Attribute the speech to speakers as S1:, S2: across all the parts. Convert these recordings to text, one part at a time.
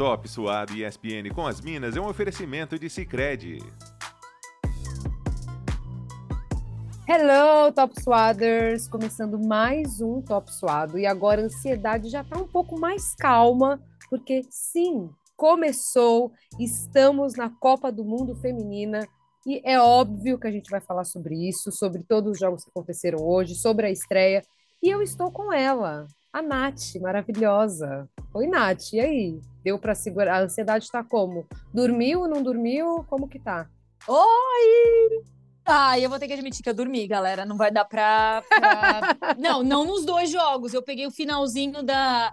S1: Top Suado e ESPN com as Minas é um oferecimento de Sicredi.
S2: Hello, Top Suaders! Começando mais um Top Suado e agora a ansiedade já está um pouco mais calma, porque sim, começou, estamos na Copa do Mundo Feminina e é óbvio que a gente vai falar sobre isso, sobre todos os jogos que aconteceram hoje, sobre a estreia. E eu estou com ela, a Nath, maravilhosa. Oi, Nath, e aí? Deu para segurar? A ansiedade está como? Dormiu, não dormiu? Como que tá?
S3: Oi! Ah, eu vou ter que admitir que eu dormi, galera. Não vai dar pra. pra... não, não nos dois jogos. Eu peguei o finalzinho da,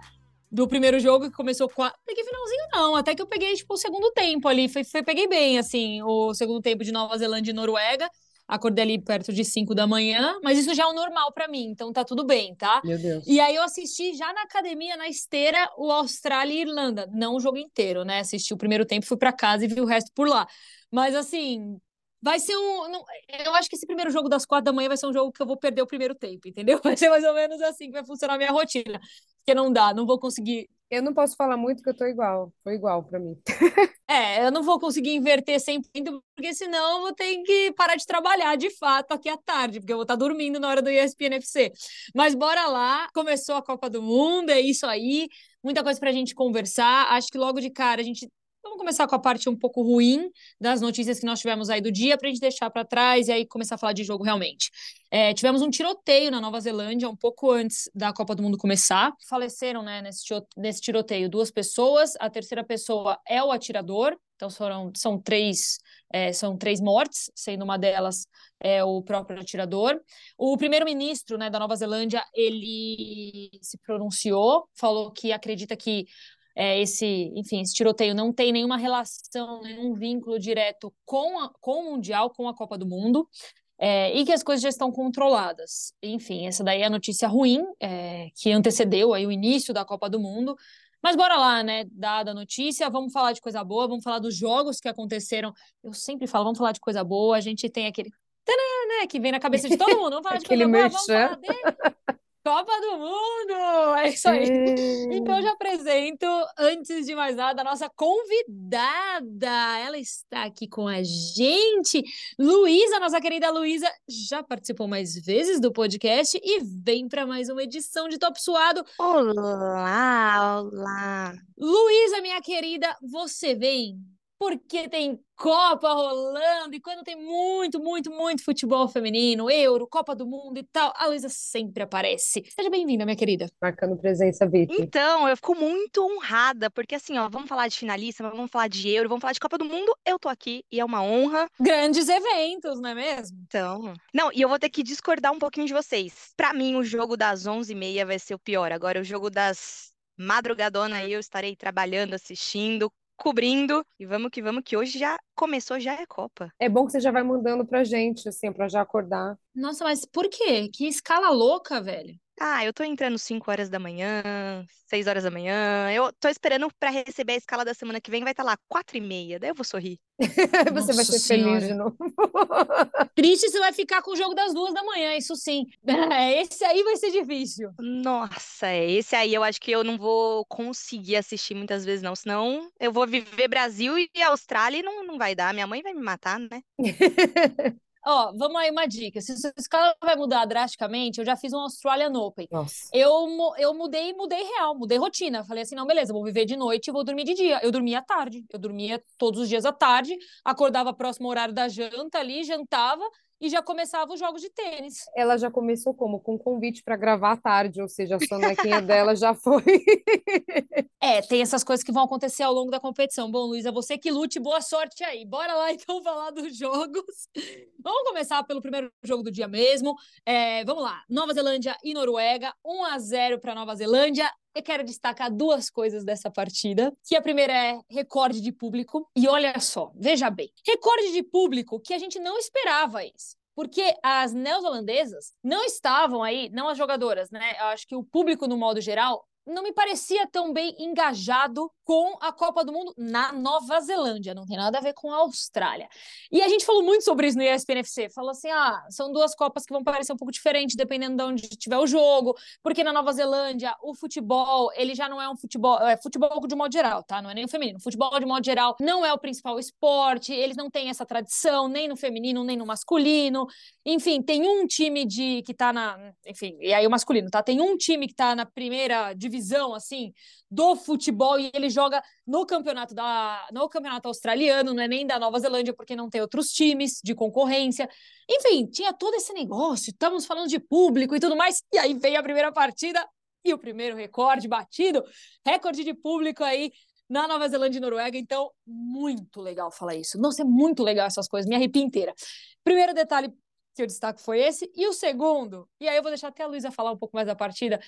S3: do primeiro jogo que começou com. A... Peguei finalzinho, não. Até que eu peguei, tipo, o segundo tempo ali. Foi, foi, peguei bem, assim, o segundo tempo de Nova Zelândia e Noruega. Acordei ali perto de 5 da manhã, mas isso já é o normal para mim, então tá tudo bem, tá?
S2: Meu Deus.
S3: E aí eu assisti já na academia, na esteira, o Austrália e Irlanda. Não o jogo inteiro, né? Assisti o primeiro tempo, fui para casa e vi o resto por lá. Mas assim, Vai ser um. Não, eu acho que esse primeiro jogo das quatro da manhã vai ser um jogo que eu vou perder o primeiro tempo, entendeu? Vai ser mais ou menos assim que vai funcionar a minha rotina. Porque não dá, não vou conseguir.
S2: Eu não posso falar muito que eu tô igual. Foi igual para mim.
S3: é, eu não vou conseguir inverter 100%, porque senão eu vou ter que parar de trabalhar de fato aqui à tarde, porque eu vou estar dormindo na hora do ESPN FC. Mas bora lá, começou a Copa do Mundo, é isso aí. Muita coisa pra gente conversar. Acho que logo de cara a gente Vamos começar com a parte um pouco ruim das notícias que nós tivemos aí do dia, para a gente deixar para trás e aí começar a falar de jogo realmente. É, tivemos um tiroteio na Nova Zelândia um pouco antes da Copa do Mundo começar. Faleceram né, nesse, tiroteio duas pessoas, a terceira pessoa é o atirador, então foram, são, três, é, são três mortes, sendo uma delas é, o próprio atirador. O primeiro-ministro né, da Nova Zelândia, ele se pronunciou, falou que acredita que é, esse, enfim, esse tiroteio não tem nenhuma relação, nenhum vínculo direto com, a, com o Mundial, com a Copa do Mundo. É, e que as coisas já estão controladas. Enfim, essa daí é a notícia ruim é, que antecedeu aí o início da Copa do Mundo. Mas bora lá, né? Dada a notícia, vamos falar de coisa boa, vamos falar dos jogos que aconteceram. Eu sempre falo, vamos falar de coisa boa. A gente tem aquele né, que vem na cabeça de todo mundo. Vamos falar de coisa boa, vamos falar dele. Copa do Mundo! É isso aí. Então, eu já apresento, antes de mais nada, a nossa convidada. Ela está aqui com a gente. Luísa, nossa querida Luísa, já participou mais vezes do podcast e vem para mais uma edição de Top Suado.
S4: Olá, olá.
S3: Luísa, minha querida, você vem porque tem Copa rolando e quando tem muito, muito, muito futebol feminino, Euro, Copa do Mundo e tal, a Luísa sempre aparece. Seja bem-vinda, minha querida.
S2: Marcando presença, Vicky.
S4: Então, eu fico muito honrada, porque assim, ó, vamos falar de finalista, vamos falar de Euro, vamos falar de Copa do Mundo, eu tô aqui e é uma honra.
S3: Grandes eventos, não é mesmo?
S4: Então, não, e eu vou ter que discordar um pouquinho de vocês. Para mim, o jogo das 11h30 vai ser o pior. Agora, o jogo das madrugadona aí eu estarei trabalhando, assistindo, cobrindo. E vamos que vamos, que hoje já começou, já é Copa.
S2: É bom que você já vai mandando pra gente, assim, pra já acordar.
S3: Nossa, mas por quê? Que escala louca, velho.
S4: Ah, eu tô entrando 5 horas da manhã, 6 horas da manhã. Eu tô esperando para receber a escala da semana que vem, vai estar tá lá 4 e meia. Daí eu vou sorrir.
S2: você Nossa vai ser senhora. feliz de novo.
S3: Triste você vai ficar com o jogo das duas da manhã, isso sim. Esse aí vai ser difícil.
S4: Nossa, é, esse aí eu acho que eu não vou conseguir assistir muitas vezes, não. Senão eu vou viver Brasil e Austrália e não, não vai dar. Minha mãe vai me matar, né?
S3: Ó, vamos aí uma dica. Se a escala vai mudar drasticamente, eu já fiz um Australian Open.
S2: Nossa.
S3: Eu, eu mudei, mudei real, mudei rotina. Falei assim, não, beleza, vou viver de noite e vou dormir de dia. Eu dormia à tarde. Eu dormia todos os dias à tarde, acordava próximo horário da janta ali, jantava e já começava os jogos de tênis.
S2: Ela já começou como? Com convite para gravar à tarde, ou seja, a sonequinha dela já foi.
S3: é, tem essas coisas que vão acontecer ao longo da competição. Bom, Luísa, você que lute, boa sorte aí. Bora lá então falar dos jogos. Vamos começar pelo primeiro jogo do dia mesmo. É, vamos lá, Nova Zelândia e Noruega, 1 a 0 para Nova Zelândia. Eu quero destacar duas coisas dessa partida, que a primeira é recorde de público. E olha só, veja bem, recorde de público que a gente não esperava isso porque as neozelandesas não estavam aí, não as jogadoras, né? Eu acho que o público, no modo geral, não me parecia tão bem engajado com a Copa do Mundo na Nova Zelândia, não tem nada a ver com a Austrália. E a gente falou muito sobre isso no ESPNFC, falou assim, ah, são duas Copas que vão parecer um pouco diferentes dependendo de onde tiver o jogo, porque na Nova Zelândia o futebol, ele já não é um futebol, é futebol de modo geral, tá? Não é nem o feminino, futebol de modo geral não é o principal esporte, eles não têm essa tradição nem no feminino, nem no masculino, enfim, tem um time de que tá na, enfim, e aí o masculino, tá? Tem um time que tá na primeira divisão assim do futebol e ele joga no campeonato da no campeonato australiano, não é nem da Nova Zelândia porque não tem outros times de concorrência. Enfim, tinha todo esse negócio, estamos falando de público e tudo mais. E aí veio a primeira partida e o primeiro recorde batido, recorde de público aí na Nova Zelândia e Noruega, então muito legal falar isso. Nossa, é muito legal essas coisas, me arrepia inteira. Primeiro detalhe que eu destaco foi esse. E o segundo, e aí eu vou deixar até a Luísa falar um pouco mais da partida.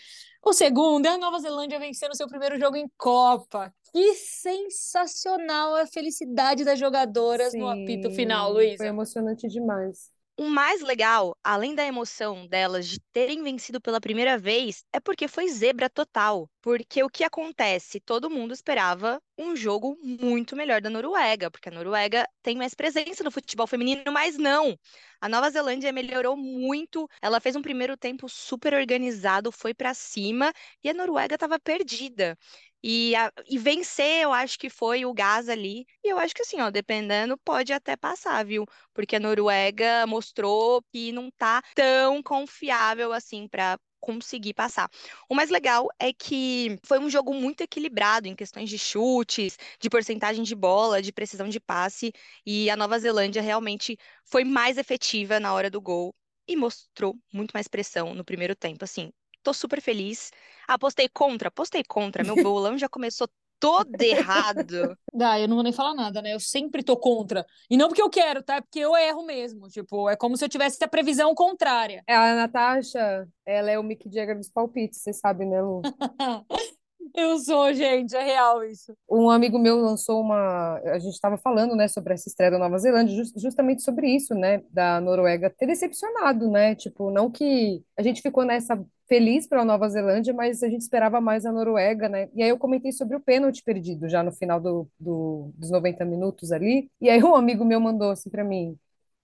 S3: O segundo é a Nova Zelândia vencendo seu primeiro jogo em Copa. Que sensacional a felicidade das jogadoras Sim, no apito final, Luísa.
S2: Foi emocionante demais.
S4: O mais legal, além da emoção delas de terem vencido pela primeira vez, é porque foi zebra total. Porque o que acontece? Todo mundo esperava um jogo muito melhor da Noruega, porque a Noruega tem mais presença no futebol feminino, mas não. A Nova Zelândia melhorou muito. Ela fez um primeiro tempo super organizado, foi para cima e a Noruega estava perdida. E, a, e vencer, eu acho que foi o gás ali. E eu acho que assim, ó, dependendo, pode até passar, viu? Porque a Noruega mostrou que não tá tão confiável assim para conseguir passar. O mais legal é que foi um jogo muito equilibrado em questões de chutes, de porcentagem de bola, de precisão de passe, e a Nova Zelândia realmente foi mais efetiva na hora do gol e mostrou muito mais pressão no primeiro tempo, assim. Tô super feliz. Apostei contra, apostei contra. Meu bolão já começou todo errado.
S3: Dá, eu não vou nem falar nada, né? Eu sempre tô contra. E não porque eu quero, tá? É porque eu erro mesmo. Tipo, é como se eu tivesse a previsão contrária.
S2: É, a Natasha, ela é o Mick Jagger dos palpites, você sabe, né, Lu?
S3: Eu sou, gente, é real isso.
S2: Um amigo meu lançou uma. A gente estava falando, né, sobre essa estreia da Nova Zelândia, just, justamente sobre isso, né, da Noruega ter decepcionado, né? Tipo, não que a gente ficou nessa feliz pela Nova Zelândia, mas a gente esperava mais a Noruega, né? E aí eu comentei sobre o pênalti perdido já no final do, do, dos 90 minutos ali. E aí um amigo meu mandou assim para mim: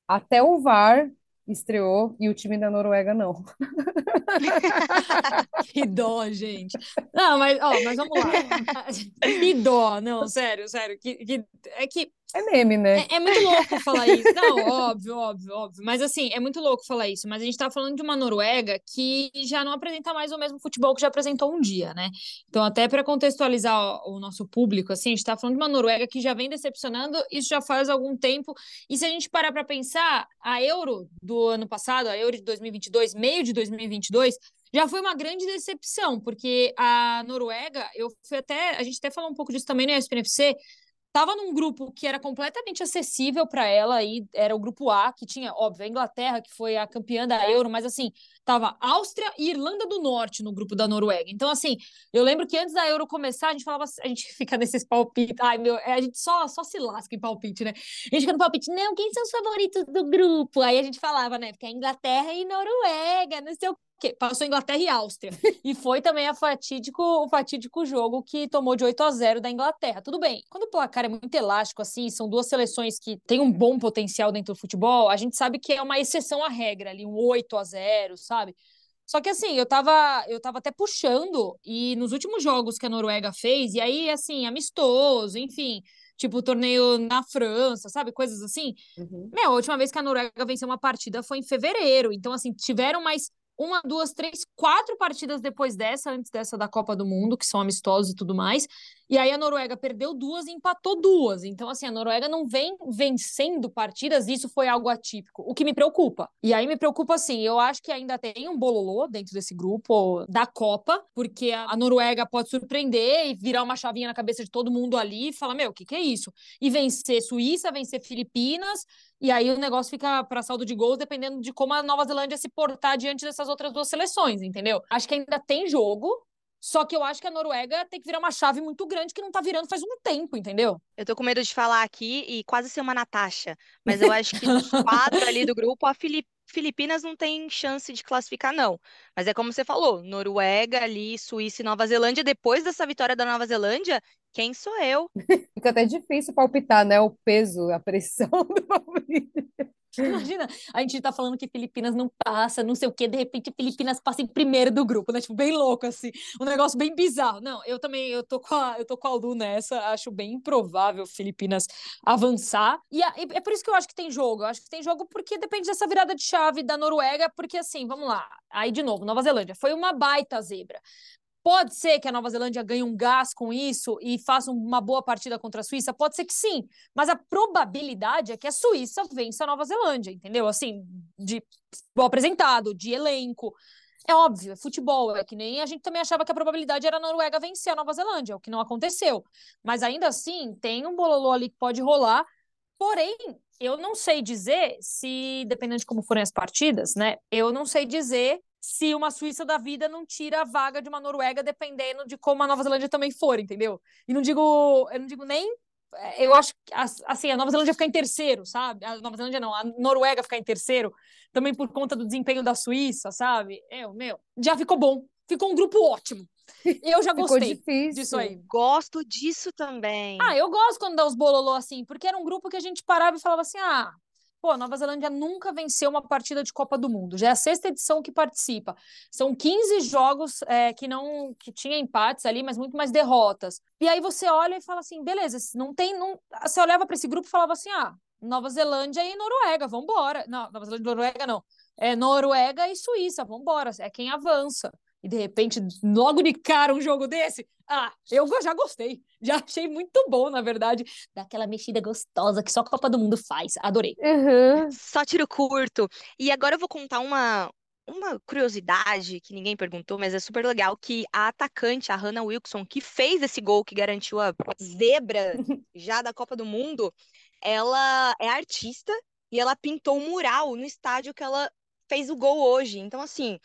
S2: até o VAR estreou e o time da Noruega não.
S3: que dó, gente. Não, mas, ó, mas vamos lá. que dó, não, sério, sério. Que, que, é que
S2: é meme, né?
S3: É, é, muito louco falar isso. Não, óbvio, óbvio, óbvio. Mas assim, é muito louco falar isso. Mas a gente tá falando de uma Noruega que já não apresenta mais o mesmo futebol que já apresentou um dia, né? Então, até para contextualizar o, o, nosso público, assim, a gente tá falando de uma Noruega que já vem decepcionando, isso já faz algum tempo. E se a gente parar para pensar, a Euro do ano passado, a Euro de 2022, meio de 2022, já foi uma grande decepção, porque a Noruega, eu fui até, a gente até falou um pouco disso também no SPNFC, estava num grupo que era completamente acessível para ela, e era o grupo A, que tinha, óbvio, a Inglaterra, que foi a campeã da Euro, mas assim, tava Áustria e Irlanda do Norte no grupo da Noruega. Então, assim, eu lembro que antes da Euro começar, a gente falava, a gente fica nesses palpites, ai meu, a gente só, só se lasca em palpite, né? A gente fica no palpite, não, quem são os favoritos do grupo? Aí a gente falava, né, porque é Inglaterra e Noruega, não sei o que passou Inglaterra e Áustria. e foi também a fatídico, o fatídico jogo que tomou de 8 a 0 da Inglaterra. Tudo bem, quando o placar é muito elástico, assim, são duas seleções que têm um bom potencial dentro do futebol, a gente sabe que é uma exceção à regra ali, um 8 a 0 sabe? Só que assim, eu tava, eu tava até puxando, e nos últimos jogos que a Noruega fez, e aí, assim, amistoso, enfim, tipo torneio na França, sabe? Coisas assim. Uhum. Meu, a última vez que a Noruega venceu uma partida foi em fevereiro. Então, assim, tiveram mais uma, duas, três, quatro partidas depois dessa, antes dessa da Copa do Mundo, que são amistosos e tudo mais. E aí a Noruega perdeu duas e empatou duas. Então, assim, a Noruega não vem vencendo partidas, isso foi algo atípico, o que me preocupa. E aí me preocupa, assim, eu acho que ainda tem um bololô dentro desse grupo da Copa, porque a Noruega pode surpreender e virar uma chavinha na cabeça de todo mundo ali e falar: meu, o que, que é isso? E vencer Suíça, vencer Filipinas, e aí o negócio fica para saldo de gols, dependendo de como a Nova Zelândia se portar diante dessas outras duas seleções, entendeu? Acho que ainda tem jogo, só que eu acho que a Noruega tem que virar uma chave muito grande que não tá virando faz um tempo, entendeu?
S4: Eu tô com medo de falar aqui e quase ser uma Natasha. Mas eu acho que dos quatro ali do grupo, a Filipe Filipinas não tem chance de classificar, não. Mas é como você falou, Noruega ali, Suíça e Nova Zelândia. Depois dessa vitória da Nova Zelândia, quem sou eu?
S2: Fica até difícil palpitar, né? O peso, a pressão do palpite.
S3: Imagina, a gente tá falando que Filipinas não passa, não sei o quê, de repente Filipinas passa em primeiro do grupo, né? Tipo, bem louco, assim, um negócio bem bizarro. Não, eu também, eu tô com a, eu tô com a Lu nessa, acho bem improvável Filipinas avançar. E é por isso que eu acho que tem jogo. Eu acho que tem jogo porque depende dessa virada de chave da Noruega, porque assim, vamos lá. Aí, de novo, Nova Zelândia foi uma baita zebra. Pode ser que a Nova Zelândia ganhe um gás com isso e faça uma boa partida contra a Suíça? Pode ser que sim, mas a probabilidade é que a Suíça vença a Nova Zelândia, entendeu? Assim, de futebol apresentado, de elenco. É óbvio, é futebol, é que nem a gente também achava que a probabilidade era a Noruega vencer a Nova Zelândia, o que não aconteceu. Mas ainda assim, tem um bololô ali que pode rolar. Porém, eu não sei dizer se, dependendo de como forem as partidas, né? Eu não sei dizer se uma Suíça da vida não tira a vaga de uma Noruega, dependendo de como a Nova Zelândia também for, entendeu? E não digo, eu não digo nem. É, eu acho que assim, a Nova Zelândia ficar em terceiro, sabe? A Nova Zelândia não, a Noruega ficar em terceiro, também por conta do desempenho da Suíça, sabe? Eu, meu, já ficou bom. Ficou um grupo ótimo. Eu já gostei disso aí.
S4: Gosto disso também.
S3: Ah, eu gosto quando dá os bololô assim, porque era um grupo que a gente parava e falava assim: ah, Pô, Nova Zelândia nunca venceu uma partida de Copa do Mundo. Já é a sexta edição que participa. São 15 jogos é, que não que tinha empates ali, mas muito mais derrotas. E aí você olha e fala assim, beleza, não tem. Não... Você olhava para esse grupo e falava assim: ah, Nova Zelândia e Noruega, vambora. Não, Nova Zelândia e Noruega não. É Noruega e Suíça, vambora. É quem avança e de repente, logo de cara, um jogo desse, ah, eu já gostei. Já achei muito bom, na verdade. Daquela mexida gostosa que só a Copa do Mundo faz. Adorei.
S4: Uhum. Só tiro curto. E agora eu vou contar uma, uma curiosidade que ninguém perguntou, mas é super legal, que a atacante, a Hannah Wilson, que fez esse gol que garantiu a zebra já da Copa do Mundo, ela é artista e ela pintou um mural no estádio que ela fez o gol hoje. Então, assim,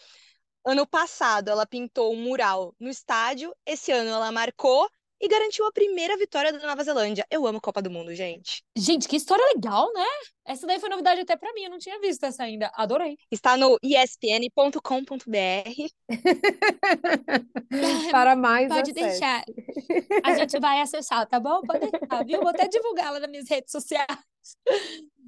S4: Ano passado ela pintou um mural no estádio, esse ano ela marcou e garantiu a primeira vitória da Nova Zelândia. Eu amo Copa do Mundo, gente.
S3: Gente, que história legal, né? Essa daí foi novidade até para mim, eu não tinha visto essa ainda. Adorei.
S4: Está no espn.com.br.
S2: para mais
S3: Pode deixar. A gente vai acessar, tá bom? Pode deixar, viu? Vou até divulgá-la nas minhas redes sociais.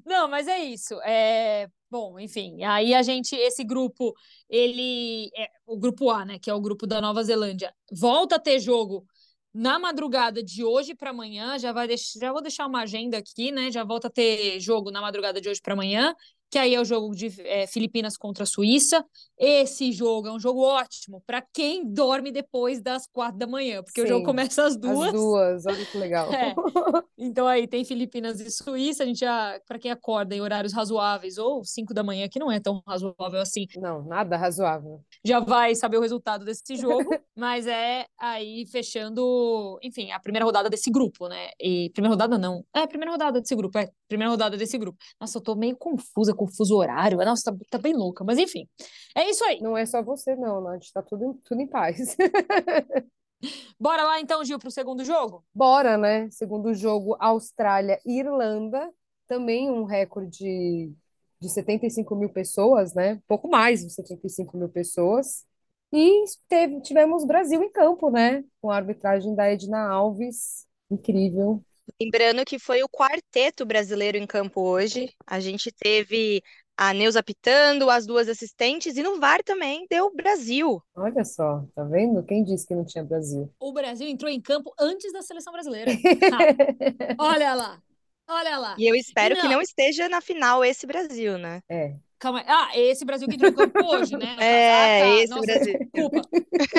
S3: Não, mas é isso. É, bom, enfim, aí a gente, esse grupo, ele, é, o grupo A, né, que é o grupo da Nova Zelândia, volta a ter jogo na madrugada de hoje para amanhã. Já vai deixar, já vou deixar uma agenda aqui, né? Já volta a ter jogo na madrugada de hoje para amanhã que aí é o jogo de é, Filipinas contra a Suíça. Esse jogo é um jogo ótimo para quem dorme depois das quatro da manhã, porque Sim, o jogo começa às duas.
S2: Às duas, olha que legal.
S3: É. Então aí tem Filipinas e Suíça, a gente já, para quem acorda em horários razoáveis, ou cinco da manhã, que não é tão razoável assim.
S2: Não, nada razoável.
S3: Já vai saber o resultado desse jogo, mas é aí fechando, enfim, a primeira rodada desse grupo, né? E primeira rodada não. É, primeira rodada desse grupo, é. Primeira rodada desse grupo. Nossa, eu tô meio confusa confuso horário. Nossa, tá, tá, bem louca, mas enfim. É isso aí.
S2: Não é só você, não, Nath. Tá tudo, tudo em paz.
S3: Bora lá então, Gil, para o segundo jogo?
S2: Bora, né? Segundo jogo, Austrália e Irlanda. Também um recorde de 75 mil pessoas, né? Pouco mais de 75 mil pessoas. E teve, tivemos Brasil em campo, né? Com a arbitragem da Edna Alves. Incrível.
S4: Lembrando que foi o quarteto brasileiro em campo hoje. A gente teve a Neuza pitando, as duas assistentes, e no VAR também deu Brasil.
S2: Olha só, tá vendo? Quem disse que não tinha Brasil?
S3: O Brasil entrou em campo antes da seleção brasileira. Ah, olha lá, olha lá.
S4: E eu espero não. que não esteja na final esse Brasil, né?
S2: É.
S3: Calma. Ah, esse Brasil que entrou em campo hoje, né?
S4: É, ah, tá. esse nossa, Brasil.
S3: Desculpa.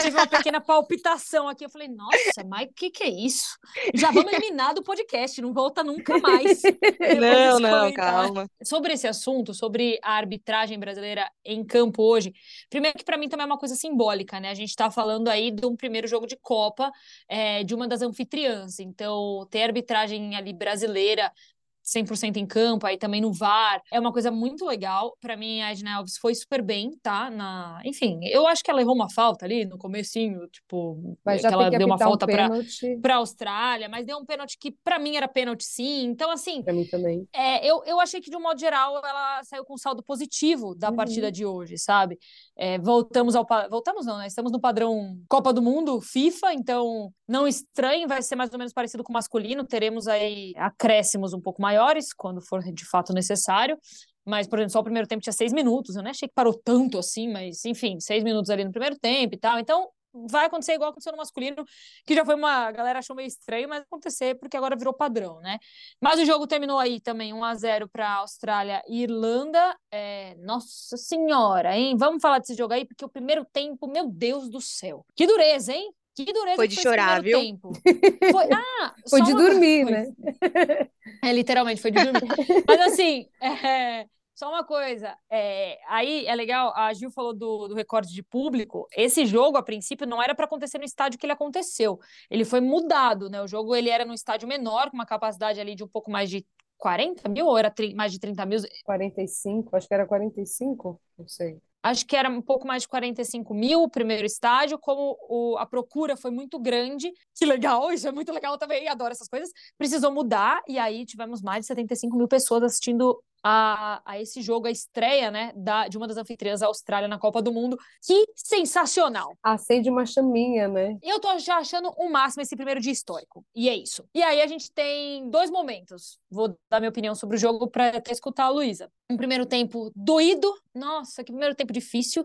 S3: Tive uma pequena palpitação aqui. Eu falei, nossa, mas o que, que é isso? Já vamos eliminar do podcast, não volta nunca mais.
S4: Não, não, calma.
S3: Sobre esse assunto, sobre a arbitragem brasileira em campo hoje, primeiro que para mim também é uma coisa simbólica, né? A gente está falando aí de um primeiro jogo de Copa é, de uma das anfitriãs. Então, ter arbitragem ali brasileira 100% em campo, aí também no VAR. É uma coisa muito legal. Para mim, a Edna Alves foi super bem, tá? Na... Enfim, eu acho que ela errou uma falta ali no comecinho, tipo,
S2: Mas já
S3: que ela deu uma
S2: apitar um
S3: falta para para Austrália, mas deu um pênalti que para mim era pênalti sim. Então, assim,
S2: Pra mim também.
S3: é, eu, eu achei que, de um modo geral, ela saiu com um saldo positivo da
S2: Uhum.
S3: partida de hoje, sabe? É, voltamos ao. Voltamos, não, né? Estamos no padrão Copa do Mundo, FIFA, então não estranhe, vai ser mais ou menos parecido com o masculino. Teremos aí acréscimos um pouco maiores, quando for de fato necessário. Mas, por exemplo, só o primeiro tempo tinha seis minutos. Eu nem achei que parou tanto assim, mas enfim, seis minutos ali no primeiro tempo e tal. Então, vai acontecer igual aconteceu no masculino, que já foi uma. A galera achou meio estranho, mas acontecer porque agora virou padrão, né? Mas o jogo terminou aí também 1 a 0 para Austrália e Irlanda. É, Nossa Senhora, hein? Vamos falar desse jogo aí, porque o primeiro tempo, meu Deus do céu. Que dureza, hein? Que dureza
S4: Foi de
S3: esse
S4: chorar, viu?
S3: tempo. Foi, ah,
S2: Foi de
S3: coisa-
S2: dormir,
S3: foi.
S2: né?
S3: É, literalmente, foi de dormir. Mas assim, é, só uma coisa. é, aí é legal, a Gil falou do, do recorde de público. Esse jogo, a princípio, não era para acontecer no estádio que ele aconteceu. Ele foi mudado, né? O jogo ele era num estádio menor, com uma capacidade ali de um pouco mais de 40 mil, ou era mais de 30 mil?
S2: 45, acho que era 45, não sei.
S3: Acho que era um pouco mais de 45 mil o primeiro estádio, como o- a procura foi muito grande. Que legal, isso é muito legal também, adoro essas coisas. Precisou mudar, e aí tivemos mais de 75 mil pessoas assistindo a, a esse jogo, a estreia, né, da, de uma das anfitriãs, a Austrália, na Copa do Mundo. Que sensacional!
S2: Acende uma chaminha, né?
S3: Eu tô já achando o máximo esse primeiro dia histórico. E é isso. E aí a gente tem dois momentos. Vou dar minha opinião sobre o jogo para até escutar a Luísa. Um primeiro tempo doído. Nossa, que primeiro tempo difícil.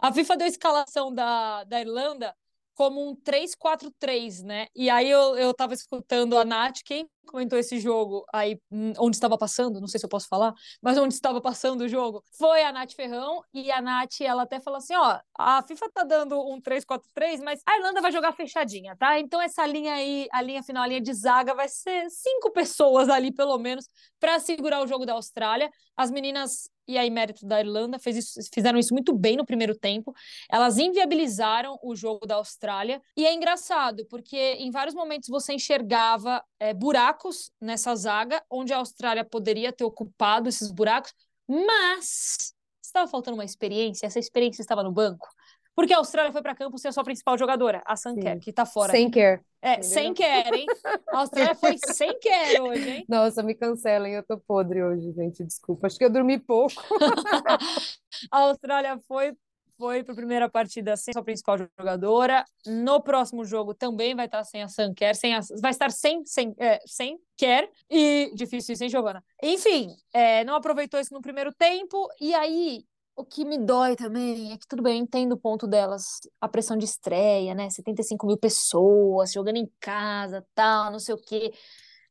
S3: A FIFA deu a escalação da, da Irlanda como um 3-4-3, né? E aí eu, eu tava escutando a Nath, quem comentou esse jogo aí, hum, onde estava passando, não sei se eu posso falar, mas onde estava passando o jogo, foi a Nath Ferrão, e a Nath, ela até falou assim, ó, a FIFA tá dando um 3-4-3, mas a Irlanda vai jogar fechadinha, tá? Então essa linha aí, a linha final, a linha de zaga, vai ser cinco pessoas ali, pelo menos, para segurar o jogo da Austrália. As meninas, e aí mérito da Irlanda, isso- fizeram isso muito bem no primeiro tempo, elas inviabilizaram o jogo da Austrália, e é engraçado, porque em vários momentos você enxergava é, buracos nessa zaga, onde a Austrália poderia ter ocupado esses buracos, mas estava faltando uma experiência, essa experiência estava no banco. Porque a Austrália foi para campo sem a sua principal jogadora, a Sanker, que tá fora.
S2: Sem care.
S3: É,
S2: entendeu?
S3: sem quer, hein? A Austrália foi sem quer hoje, hein?
S2: Nossa, me cancelem, eu tô podre hoje, gente, desculpa. Acho que eu dormi pouco.
S3: A Austrália foi foi para a primeira partida sem sua principal jogadora. No próximo jogo também vai estar sem a Sanker, sem a, vai estar sem sem é, sem Quer e difícil sem Giovana. Enfim, é, não aproveitou isso no primeiro tempo e aí o que me dói também é que tudo bem, eu entendo o ponto delas, a pressão de estreia, né? 75 mil pessoas jogando em casa, tal, não sei o quê.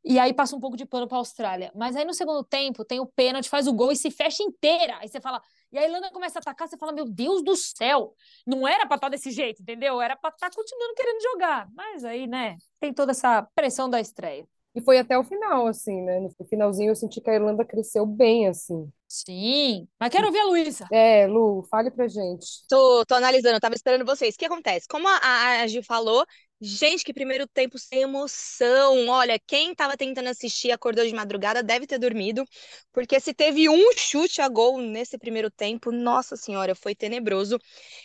S3: E aí passa um pouco de pano para a Austrália. Mas aí no segundo tempo tem o pênalti, faz o gol e se fecha inteira. Aí você fala, e a Irlanda começa a atacar, você fala, meu Deus do céu, não era para estar desse jeito, entendeu? Era para estar continuando querendo jogar. Mas aí, né, tem toda essa pressão da estreia.
S2: E foi até o final, assim, né? No finalzinho eu senti que a Irlanda cresceu bem, assim.
S3: Sim, mas quero ouvir a Luísa.
S2: É, Lu, fale pra gente.
S4: Tô, tô analisando, tava esperando vocês. O que acontece? Como a, a a Gil falou, gente, que primeiro tempo sem emoção. Olha, quem tava tentando assistir acordou de madrugada deve ter dormido, porque se teve um chute a gol nesse primeiro tempo, nossa senhora, foi tenebroso.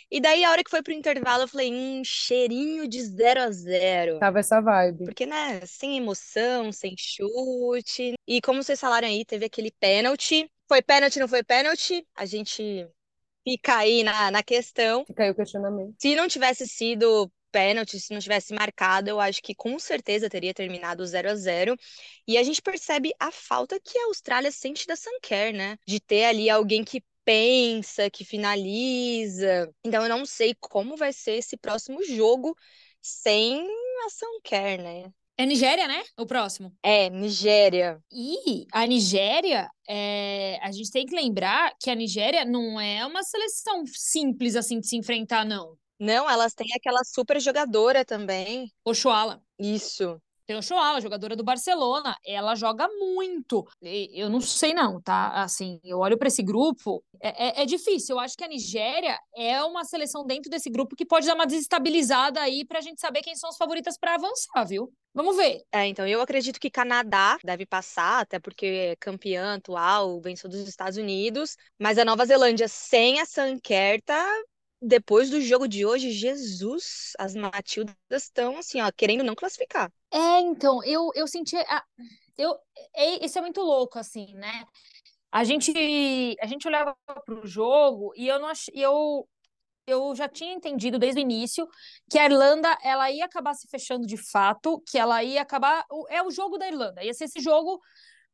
S4: E daí, a hora que foi pro intervalo, eu falei, um cheirinho de 0 a 0
S2: Tava essa vibe.
S4: Porque, né, sem emoção, sem chute. E como vocês falaram aí, teve aquele pênalti. Foi pênalti, não foi pênalti? A gente fica aí na, na questão.
S2: Fica aí o questionamento.
S4: Se não tivesse sido pênalti, se não tivesse marcado, eu acho que com certeza teria terminado 0 a 0 E a gente percebe a falta que a Austrália sente da Sanker, né? De ter ali alguém que pensa, que finaliza. Então eu não sei como vai ser esse próximo jogo sem a Sanker, né?
S3: É Nigéria, né? O próximo.
S4: É, Nigéria.
S3: E a Nigéria, é, a gente tem que lembrar que a Nigéria não é uma seleção simples assim de se enfrentar, não.
S4: Não, elas têm aquela super jogadora também.
S3: Oxuala.
S4: Isso.
S3: Tem o Shoala, jogadora do Barcelona. Ela joga muito. Eu não sei, não, tá? Assim, eu olho para esse grupo. É, é- é difícil. Eu acho que a Nigéria é uma seleção dentro desse grupo que pode dar uma desestabilizada aí pra gente saber quem são as favoritas para avançar, viu? Vamos ver.
S4: É, então eu acredito que Canadá deve passar, até porque é campeã atual, venceu dos Estados Unidos, mas a Nova Zelândia sem a Sanker tá depois do jogo de hoje, Jesus, as Matildas estão assim, ó, querendo não classificar.
S3: É, então, eu, eu senti. A, eu, é, isso é muito louco, assim, né? A gente, a gente olhava para o jogo e eu não ach, eu, eu já tinha entendido desde o início que a Irlanda ela ia acabar se fechando de fato, que ela ia acabar. É o jogo da Irlanda, ia ser esse jogo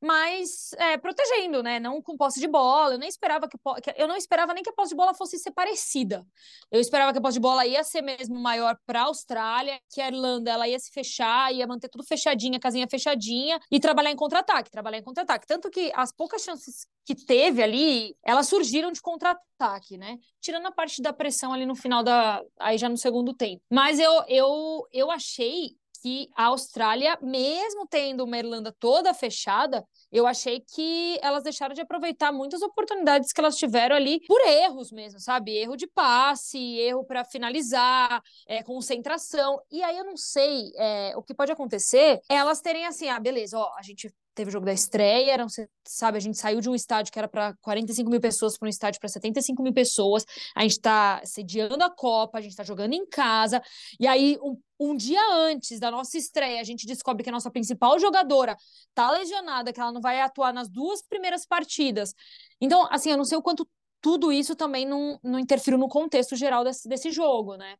S3: mas é, protegendo, né? Não com posse de bola. Eu nem esperava que, eu não esperava nem que a posse de bola fosse ser parecida. Eu esperava que a posse de bola ia ser mesmo maior para a Austrália, que a Irlanda ela ia se fechar, ia manter tudo fechadinha, casinha fechadinha e trabalhar em contra-ataque, trabalhar em contra-ataque. Tanto que as poucas chances que teve ali, elas surgiram de contra-ataque, né? Tirando a parte da pressão ali no final da aí já no segundo tempo. Mas eu eu eu achei que a Austrália, mesmo tendo uma Irlanda toda fechada, eu achei que elas deixaram de aproveitar muitas oportunidades que elas tiveram ali por erros mesmo, sabe? Erro de passe, erro para finalizar, é, concentração. E aí eu não sei, é, o que pode acontecer é elas terem assim, ah, beleza, ó, a gente teve o jogo da estreia, eram, sabe, a gente saiu de um estádio que era para 45 mil pessoas para um estádio para 75 mil pessoas, a gente está sediando a Copa, a gente está jogando em casa, e aí um, um, dia antes da nossa estreia, a gente descobre que a nossa principal jogadora tá lesionada, que ela não vai atuar nas duas primeiras partidas. Então, assim, eu não sei o quanto tudo isso também não, não no contexto geral desse, desse jogo, né?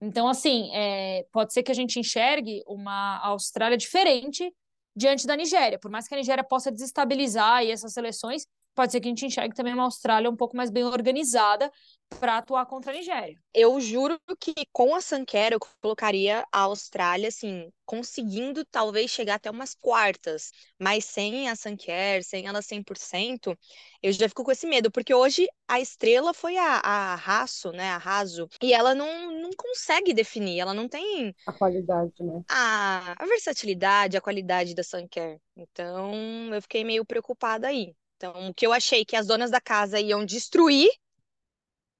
S3: Então, assim, é, pode ser que a gente enxergue uma Austrália diferente diante da Nigéria. Por mais que a Nigéria possa desestabilizar essas seleções, pode ser que a gente enxergue também uma Austrália um pouco mais bem organizada para atuar contra a Nigéria.
S4: Eu juro que com a Sanquera eu colocaria a Austrália, assim, conseguindo talvez chegar até umas quartas, mas sem a Sanquer, sem ela 100%, eu já fico com esse medo, porque hoje a estrela foi a, a Raço, né, a Raso, e ela não, não consegue definir, ela não tem...
S2: A qualidade, né?
S4: A, a versatilidade, a qualidade da Sanquer. Então, eu fiquei meio preocupada aí. Então, o que eu achei que as donas da casa iam destruir,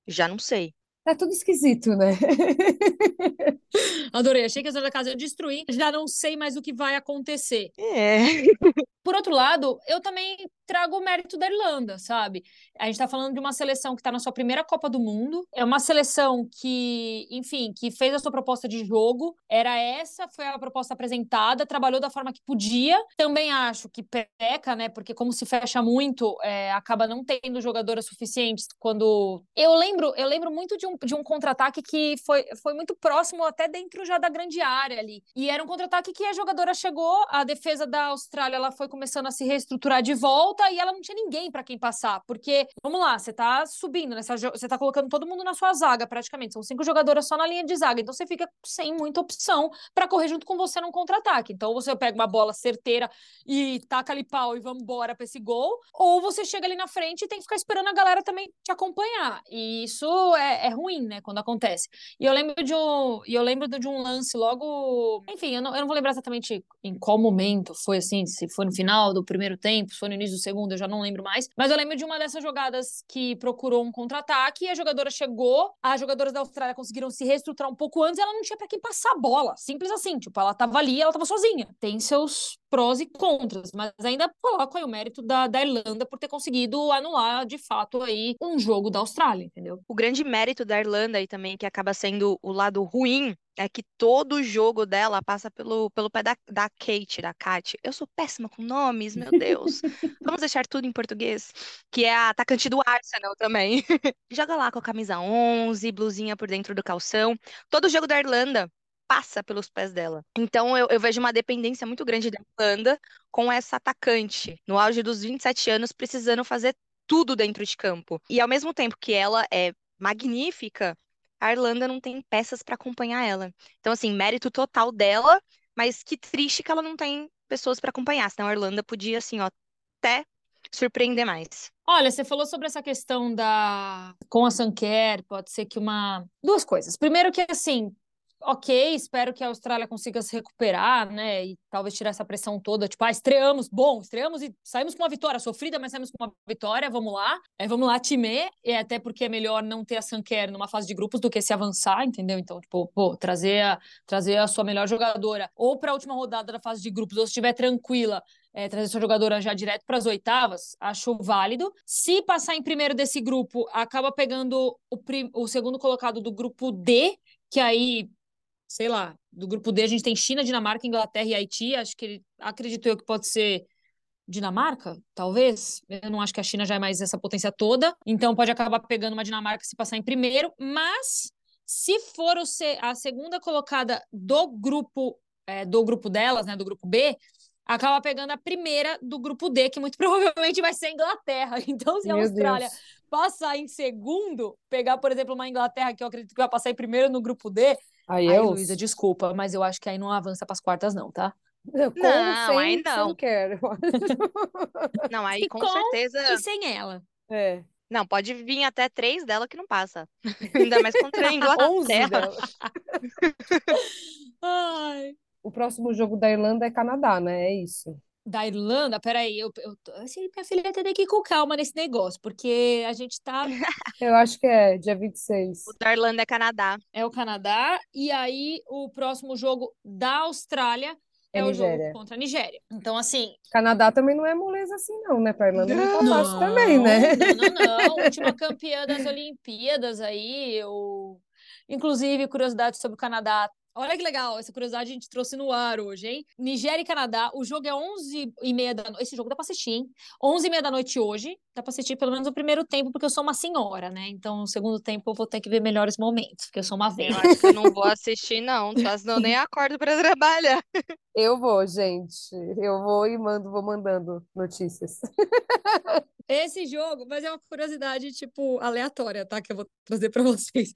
S4: já não sei.
S2: Tá tudo esquisito, né?
S3: Adorei. Achei que as donas da casa iam destruir. Já não sei mais o que vai acontecer.
S4: É.
S3: Por outro lado, eu também trago o mérito da Irlanda, sabe? A gente está falando de uma seleção que está na sua primeira Copa do Mundo. É uma seleção que, enfim, que fez a sua proposta de jogo. Era essa, foi a proposta apresentada, trabalhou da forma que podia. Também acho que peca, né? Porque como se fecha muito, é, acaba não tendo jogadoras suficientes quando. Eu lembro, eu lembro muito de um, de um contra-ataque que foi, foi muito próximo, até dentro já da grande área ali. E era um contra-ataque que a jogadora chegou, a defesa da Austrália ela foi começando a se reestruturar de volta e ela não tinha ninguém para quem passar. Porque, vamos lá, você tá subindo, né? Você tá colocando todo mundo na sua zaga, praticamente. São cinco jogadoras só na linha de zaga. Então você fica sem muita opção para correr junto com você num contra-ataque. Então você pega uma bola certeira e taca ali pau e vamos pra esse gol. Ou você chega ali na frente e tem que ficar esperando a galera também te acompanhar. E isso é, é ruim, né? Quando acontece. E eu lembro de um, eu lembro de um lance logo. Enfim, eu não, eu não vou lembrar exatamente em qual momento foi assim, se foi no final do primeiro tempo, se foi no início do segundo, eu já não lembro mais. Mas eu lembro de uma dessas jogadas que procurou um contra-ataque a jogadora chegou, as jogadoras da Austrália conseguiram se reestruturar um pouco antes ela não tinha para quem passar a bola. Simples assim, tipo, ela tava ali, ela tava sozinha. Tem seus prós e contras, mas ainda coloco aí o mérito da, da Irlanda por ter conseguido anular de fato aí um jogo da Austrália, entendeu?
S4: O grande mérito da Irlanda aí também, que acaba sendo o lado ruim é que todo jogo dela passa pelo, pelo pé da, da Kate, da Kat. Eu sou péssima com nomes, meu Deus. Vamos deixar tudo em português. Que é a atacante do Arsenal também. Joga lá com a camisa 11, blusinha por dentro do calção. Todo jogo da Irlanda passa pelos pés dela. Então eu, eu, vejo uma dependência muito grande da Irlanda com essa atacante, no auge dos 27 anos, precisando fazer tudo dentro de campo. E ao mesmo tempo que ela é magnífica, a Irlanda não tem peças para acompanhar ela. Então, assim, mérito total dela, mas que triste que ela não tem pessoas para acompanhar, senão a Irlanda podia, assim, ó, até surpreender mais.
S3: Olha, você falou sobre essa questão da com a Sanquer, pode ser que uma duas coisas. Primeiro que assim, ok, espero que a Austrália consiga se recuperar, né? E talvez tirar essa pressão toda. Tipo, ah, estreamos, bom, estreamos e saímos com uma vitória sofrida, mas saímos com uma vitória, vamos lá. É, vamos lá, time. E até porque é melhor não ter a Sanquer numa fase de grupos do que se avançar, entendeu? Então, tipo, pô, trazer a, trazer a sua melhor jogadora ou para a última rodada da fase de grupos, ou se estiver tranquila, é, trazer sua jogadora já direto para as oitavas, acho válido. Se passar em primeiro desse grupo, acaba pegando o, o segundo colocado do grupo D, que aí sei lá, do grupo D a gente tem China, Dinamarca, Inglaterra e Haiti. Acho que ele, acredito eu que pode ser Dinamarca, talvez. Eu não acho que a China já é mais essa potência toda. Então pode acabar pegando uma Dinamarca se passar em primeiro. Mas se for o a segunda colocada do grupo é, do grupo delas, né, do grupo B, acaba pegando a primeira do grupo D, que muito provavelmente vai ser a Inglaterra. Então, se a Austrália Deus. passar em segundo, pegar, por exemplo, uma Inglaterra que eu acredito que vai passar em primeiro no grupo D, Aí, aí Luísa, desculpa, mas eu acho que aí não avança para as quartas, não, tá?
S4: Com, não, aí não.
S2: Quero.
S4: Não, aí com, com, certeza.
S3: E sem ela.
S2: É.
S4: Não, pode vir até três dela que não passa. Ainda mais contra a Inglaterra.
S3: Ai.
S2: O próximo jogo da Irlanda é Canadá, né? É isso
S3: da Irlanda, peraí, eu, eu minha filha tem que ir com calma nesse negócio, porque a gente tá.
S2: eu acho que é dia 26.
S4: O da Irlanda é Canadá.
S3: É o Canadá, e aí o próximo jogo da Austrália é, é o jogo contra a Nigéria. Então, assim.
S2: Canadá também não é moleza assim, não, né? Pra Irlanda não, não tá fácil também, né?
S3: Não, não, não. Última campeã das Olimpíadas aí, eu. Inclusive, curiosidade sobre o Canadá, Olha que legal, essa curiosidade a gente trouxe no ar hoje, hein? Nigéria e Canadá, o jogo é 11 e meia da noite. Esse jogo dá pra assistir, hein? 11 e meia da noite hoje, dá pra assistir pelo menos o primeiro tempo, porque eu sou uma senhora, né? Então, no segundo tempo eu vou ter que ver melhores momentos, porque eu sou uma velha.
S4: Eu acho que eu não vou assistir, não, tá? Senão nem acordo pra trabalhar.
S2: Eu vou, gente. Eu vou e mando, vou mandando notícias.
S3: Esse jogo, mas é uma curiosidade, tipo, aleatória, tá? Que eu vou trazer para vocês.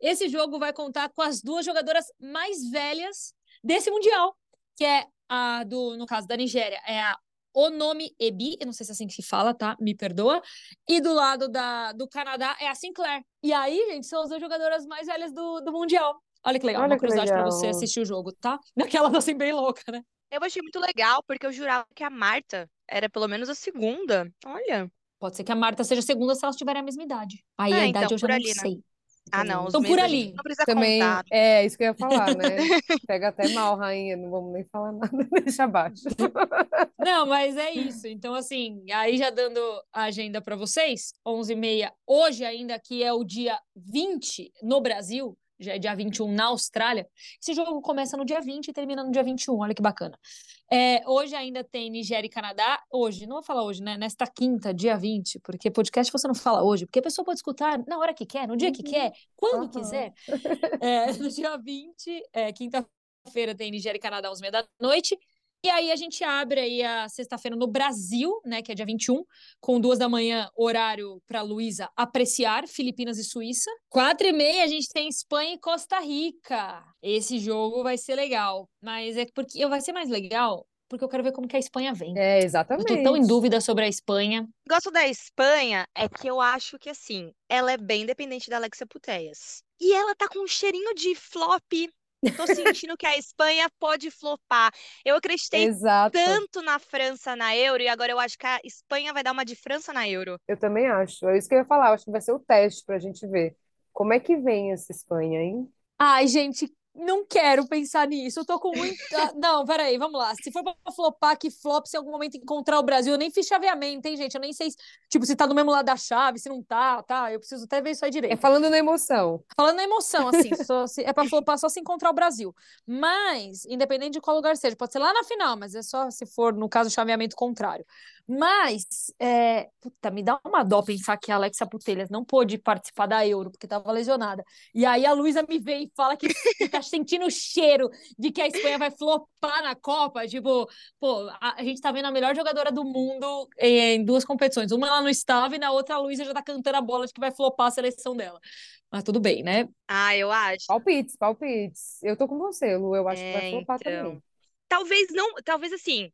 S3: Esse jogo vai contar com as duas jogadoras mais velhas desse Mundial, que é a do, no caso da Nigéria, é a Onomi Ebi, eu não sei se é assim que se fala, tá? Me perdoa. E do lado da, do Canadá é a Sinclair. E aí, gente, são as duas jogadoras mais velhas do, do Mundial. Olha que legal, Olha uma curiosidade para você assistir o jogo, tá? Naquela assim bem louca, né?
S4: Eu achei muito legal, porque eu jurava que a Marta era pelo menos a segunda. Olha.
S3: Pode ser que a Marta seja a segunda se elas tiverem a mesma idade. Aí é, a idade então, eu já não ali, né? sei. Né?
S4: Ah, não.
S3: Estão por ali.
S4: Não precisa
S2: Também,
S4: contar.
S2: É, isso que eu ia falar, né? Pega até mal, rainha, não vamos nem falar nada, deixa abaixo.
S3: Não, mas é isso. Então, assim, aí já dando a agenda para vocês, 11h30, hoje ainda, que é o dia 20 no Brasil, já é dia 21 na Austrália. Esse jogo começa no dia 20 e termina no dia 21, olha que bacana. É, hoje ainda tem Nigéria e Canadá. Hoje, não vou falar hoje, né? Nesta quinta, dia 20, porque podcast você não fala hoje, porque a pessoa pode escutar na hora que quer, no dia que uhum. quer, quando uhum. quiser. É, no dia 20, é, quinta-feira, tem Nigéria e Canadá às meia da noite. E aí a gente abre aí a sexta-feira no Brasil, né, que é dia 21, com duas da manhã, horário para Luísa apreciar Filipinas e Suíça. Quatro e meia a gente tem Espanha e Costa Rica. Esse jogo vai ser legal, mas é porque vai ser mais legal porque eu quero ver como que a Espanha vem.
S2: É, exatamente.
S3: Eu tô tão em dúvida sobre a Espanha.
S4: Gosto da Espanha é que eu acho que, assim, ela é bem dependente da Alexia Putellas. E ela tá com um cheirinho de flop Tô sentindo que a Espanha pode flopar. Eu acreditei Exato. tanto na França na Euro e agora eu acho que a Espanha vai dar uma de França na Euro.
S2: Eu também acho. É isso que eu ia falar. Eu acho que vai ser o teste pra gente ver. Como é que vem essa Espanha, hein?
S3: Ai, gente, não quero pensar nisso. Eu tô com muita. Não, peraí, vamos lá. Se for pra flopar, que flop se em algum momento encontrar o Brasil. Eu nem fiz chaveamento, hein, gente? Eu nem sei tipo, se tá do mesmo lado da chave, se não tá, tá. Eu preciso até ver isso aí direito.
S2: É falando na emoção.
S3: Falando na emoção, assim. só, se, é pra flopar só se encontrar o Brasil. Mas, independente de qual lugar seja, pode ser lá na final, mas é só se for, no caso, chaveamento contrário. Mas, é, puta, me dá uma dó pensar que a Alexa Putelhas não pôde participar da Euro, porque estava lesionada. E aí a Luísa me vem e fala que, que tá sentindo o cheiro de que a Espanha vai flopar na Copa. Tipo, pô, a, a gente tá vendo a melhor jogadora do mundo em, em duas competições. Uma ela não estava e na outra a Luísa já tá cantando a bola de que vai flopar a seleção dela. Mas tudo bem, né?
S4: Ah, eu acho.
S2: Palpites, palpites. Eu tô com você, Lu. Eu acho é, que vai flopar então... também.
S4: Talvez não, talvez assim,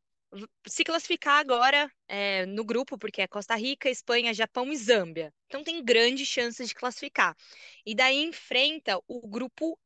S4: se classificar agora é, no grupo, porque é Costa Rica, Espanha, Japão e Zâmbia. Então tem grandes chances de classificar. E daí enfrenta o grupo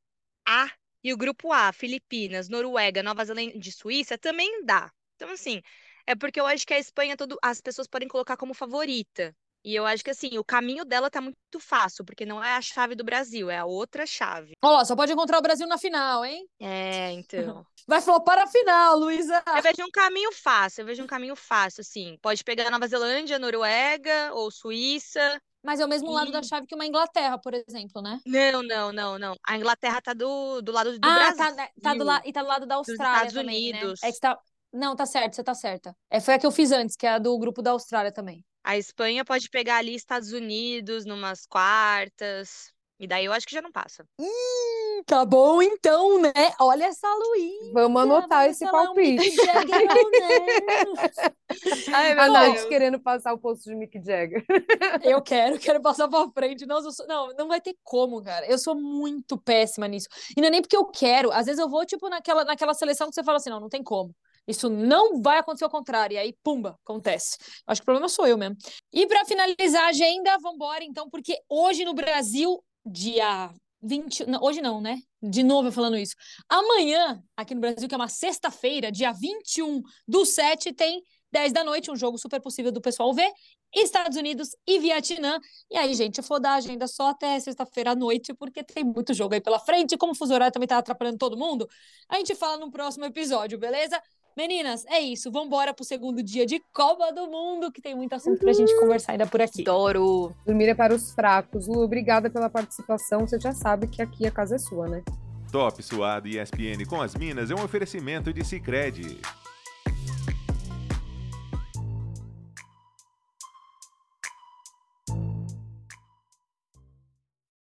S4: A E o grupo A, Filipinas, Noruega, Nova Zelândia e Suíça, também dá. Então, assim, é porque eu acho que a Espanha, todo, as pessoas podem colocar como favorita. E eu acho que assim, o caminho dela tá muito fácil, porque não é a chave do Brasil, é a outra chave.
S3: Ó, só pode encontrar o Brasil na final, hein?
S4: É, então.
S3: Vai flopar a final, Luísa.
S4: Eu vejo um caminho fácil, eu vejo um caminho fácil, assim. Pode pegar Nova Zelândia, Noruega ou Suíça.
S3: Mas é o mesmo lado
S4: E-
S3: da chave que uma Inglaterra, por exemplo, né?
S4: Não, não, não, não. A Inglaterra tá do, do lado do
S3: ah,
S4: Brasil.
S3: tá, tá do la... e tá do lado da Austrália
S4: Estados
S3: também,
S4: Unidos.
S3: né? É que tá... Não, tá certo, você tá certa. É, foi a que eu fiz antes, que é a do grupo da Austrália também.
S4: A Espanha pode pegar ali Estados Unidos numas quartas. E daí eu acho que já não passa.
S3: Hum, tá bom então, né? Olha essa Luísa.
S2: Vamos anotar esse
S3: é um
S2: palpite.
S3: Mick Jagger não.
S4: Ai,
S2: A
S4: meu
S2: Nath
S4: Deus.
S2: querendo passar o posto de Mick Jagger.
S3: Eu quero, quero passar pra frente. Nossa, sou- não, não vai ter como, cara. Eu sou muito péssima nisso. E não é nem porque eu quero. Às vezes eu vou, tipo, naquela, naquela seleção que você fala assim, não, não tem como. Isso não vai acontecer ao contrário. E aí, pumba, acontece. Acho que o problema sou eu mesmo. E pra finalizar a agenda, vambora, então, porque hoje no Brasil, dia 20. não, hoje não, né? De novo eu falando isso. Amanhã, aqui no Brasil, que é uma sexta-feira, dia 21 do 7, tem 10 da noite, um jogo super possível do pessoal ver. Estados Unidos e Vietnã. E aí, gente, eu vou dar a agenda só até sexta-feira à noite, porque tem muito jogo aí pela frente. Como o fuso horário também tá atrapalhando todo mundo, a gente fala no próximo episódio, beleza? Meninas, é isso. Vambora pro segundo dia de Copa do Mundo, que tem muito assunto pra gente conversar ainda por aqui.
S4: Adoro.
S2: Dormir é para os fracos. Lu, obrigada pela participação. Você já sabe que aqui a casa é sua, né?
S1: Top Suado e ESPN com as Minas é um oferecimento de Sicredi.